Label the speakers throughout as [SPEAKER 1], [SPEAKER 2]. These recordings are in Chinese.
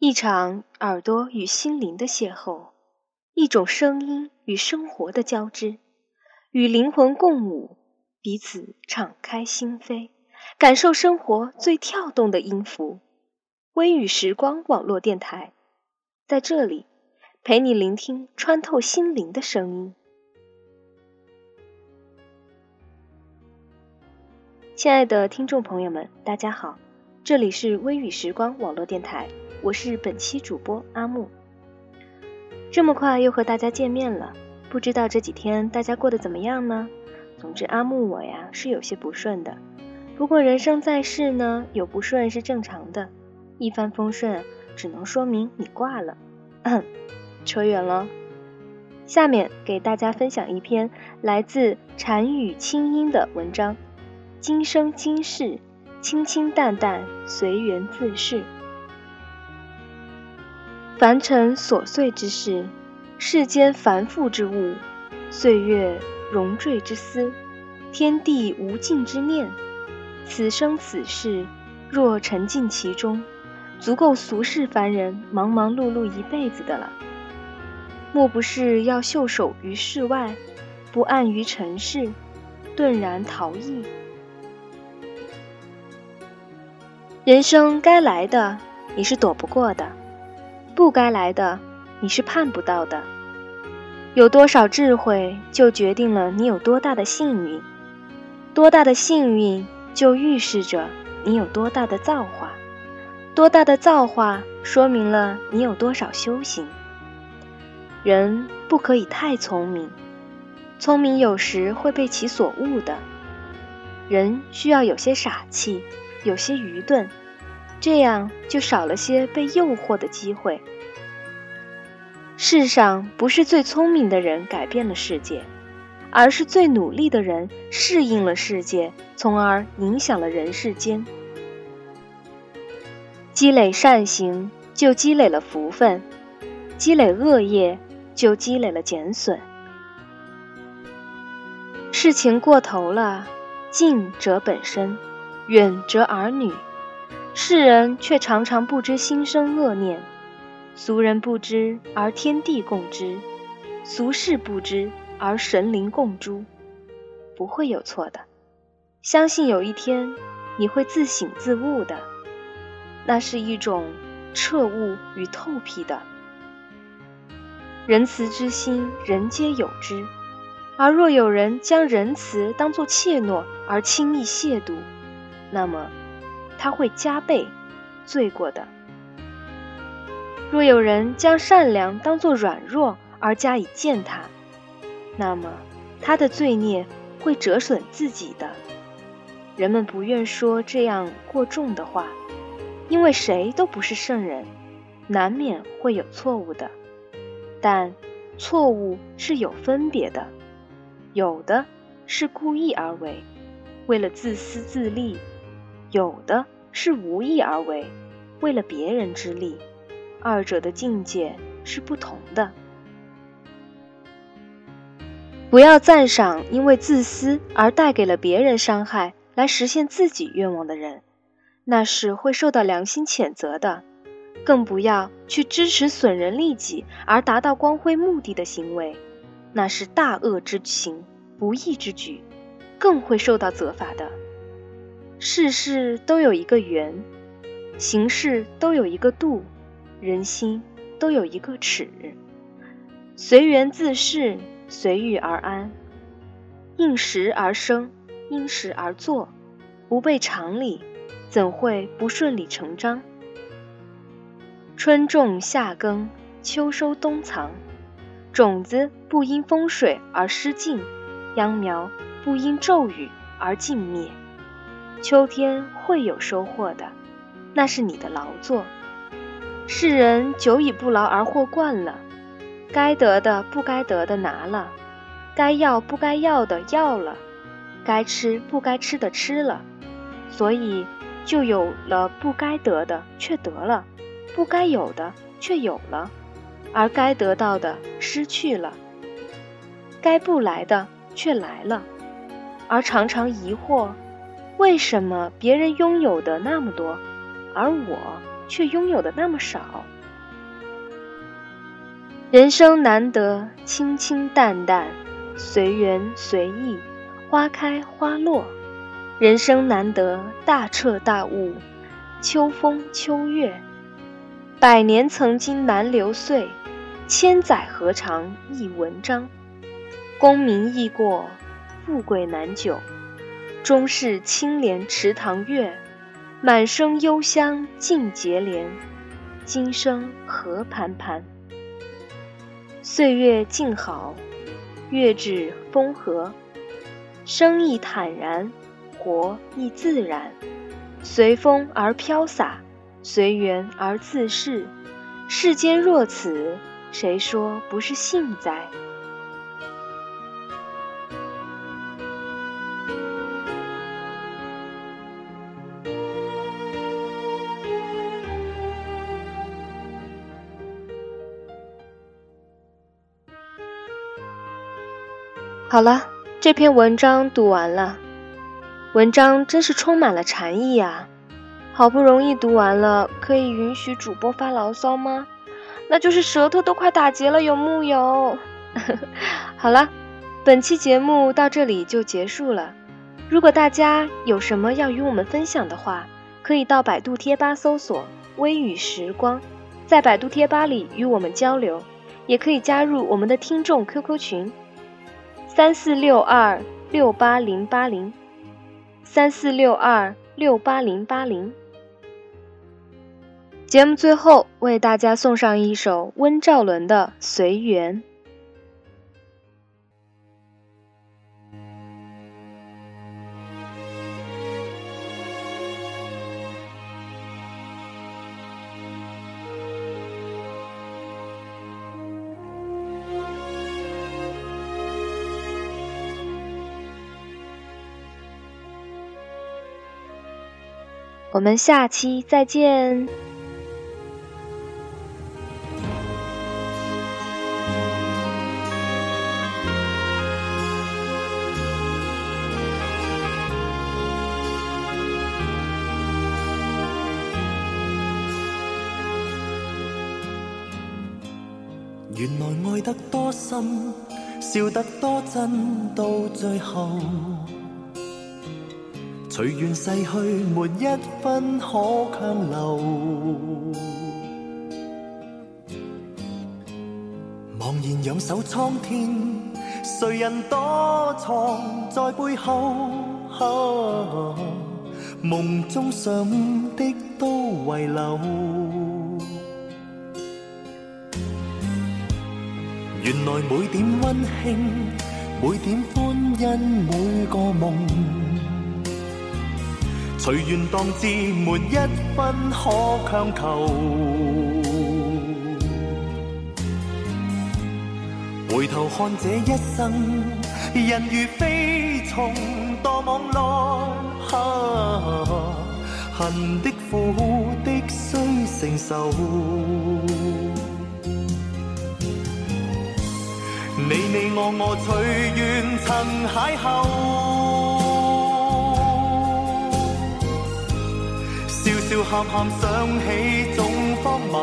[SPEAKER 1] 一场耳朵与心灵的邂逅，一种声音与生活的交织，与灵魂共舞，彼此敞开心扉，感受生活最跳动的音符。微雨时光网络电台，在这里陪你聆听穿透心灵的声音。亲爱的听众朋友们，大家好，这里是微雨时光网络电台。我是本期主播阿木，这么快又和大家见面了，不知道这几天大家过得怎么样呢？总之，阿木我呀是有些不顺的，不过人生在世呢，有不顺是正常的，一帆风顺只能说明你挂了。扯远了，下面给大家分享一篇来自禅语清音的文章：今生今世，清清淡淡，随缘自适。凡尘琐碎之事，世间繁复之物，岁月荣坠之思，天地无尽之念，此生此世，若沉浸其中，足够俗世凡人忙忙碌碌一辈子的了。莫不是要袖手于世外，不安于尘世，顿然逃逸？人生该来的，你是躲不过的。不该来的，你是盼不到的。有多少智慧，就决定了你有多大的幸运；多大的幸运，就预示着你有多大的造化；多大的造化，说明了你有多少修行。人不可以太聪明，聪明有时会被其所误的。人需要有些傻气，有些愚钝。这样就少了些被诱惑的机会。世上不是最聪明的人改变了世界，而是最努力的人适应了世界，从而影响了人世间。积累善行，就积累了福分；积累恶业，就积累了减损。事情过头了，近者本身，远则儿女。世人却常常不知心生恶念，俗人不知而天地共知，俗事不知而神灵共诛，不会有错的。相信有一天你会自省自悟的，那是一种彻悟与透辟的。仁慈之心，人皆有之，而若有人将仁慈当作怯懦而轻易亵渎，那么。他会加倍罪过的。若有人将善良当作软弱而加以践踏，那么他的罪孽会折损自己的。人们不愿说这样过重的话，因为谁都不是圣人，难免会有错误的。但错误是有分别的，有的是故意而为，为了自私自利。有的是无意而为，为了别人之利，二者的境界是不同的。不要赞赏因为自私而带给了别人伤害来实现自己愿望的人，那是会受到良心谴责的；更不要去支持损人利己而达到光辉目的的行为，那是大恶之行、不义之举，更会受到责罚的。事事都有一个圆，行事都有一个度，人心都有一个尺。随缘自适，随遇而安，应时而生，因时而作，不背常理，怎会不顺理成章？春种夏耕，秋收冬藏，种子不因风水而失尽，秧苗不因骤雨而尽灭。秋天会有收获的，那是你的劳作。世人久已不劳而获惯了，该得的不该得的拿了，该要不该要的要了，该吃不该吃的吃了，所以就有了不该得的却得了，不该有的却有了，而该得到的失去了，该不来的却来了，而常常疑惑。为什么别人拥有的那么多，而我却拥有的那么少。人生难得清清淡淡，随缘随意，花开花落；人生难得大彻大悟，秋风秋月。百年曾经难留岁，千载何尝忆文章？功名易过，富贵难久，终是清莲池塘月，满生幽香尽结莲，今生何盘盘？岁月静好，月至风和，生亦坦然，活亦自然，随风而飘洒，随缘而自适。世间若此，谁说不是幸哉？好了，这篇文章读完了。文章真是充满了禅意啊！好不容易读完了，可以允许主播发牢骚吗？那就是舌头都快打结了，有木有？好了，本期节目到这里就结束了。如果大家有什么要与我们分享的话，可以到百度贴吧搜索“微雨时光”，在百度贴吧里与我们交流，也可以加入我们的听众 QQ 群。三四六二六八零八零，三四六二六八零八零。节目最后为大家送上一首温兆伦的《随缘》。我们下期再见。
[SPEAKER 2] 原来爱得多深，笑得多真，到最后。随缘逝去，没一分可强留。茫然仰首苍天，谁人躲藏在背后？梦中想的都遗留。原来每点温馨，每点欢欣，每个梦。随缘当至，没一分可强求。回头看这一生，人如飞虫堕网内，恨的苦的须承受。你你我我随缘曾邂逅。笑喊喊想起总荒谬，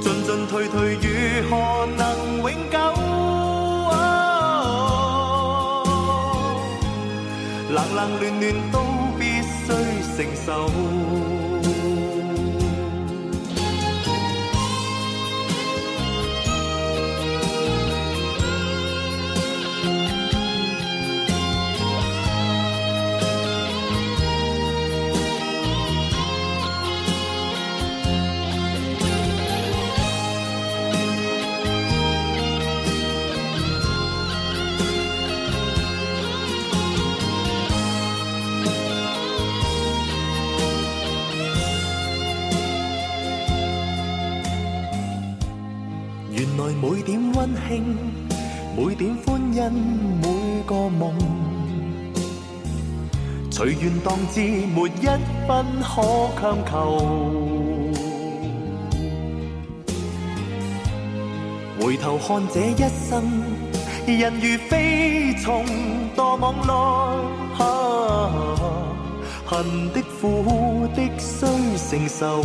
[SPEAKER 2] 进进退退如何能永久？冷冷暖暖都必须承受。每点欢欣，每个梦，随缘当至，没一分可强求。回头看这一生，人如飞虫堕网内，恨的苦的需承受。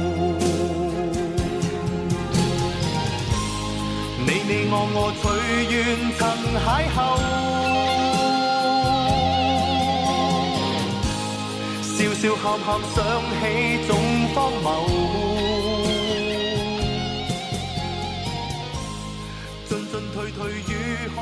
[SPEAKER 2] 你我我随缘曾邂逅，笑笑喊喊想起总荒谬，进进退退如何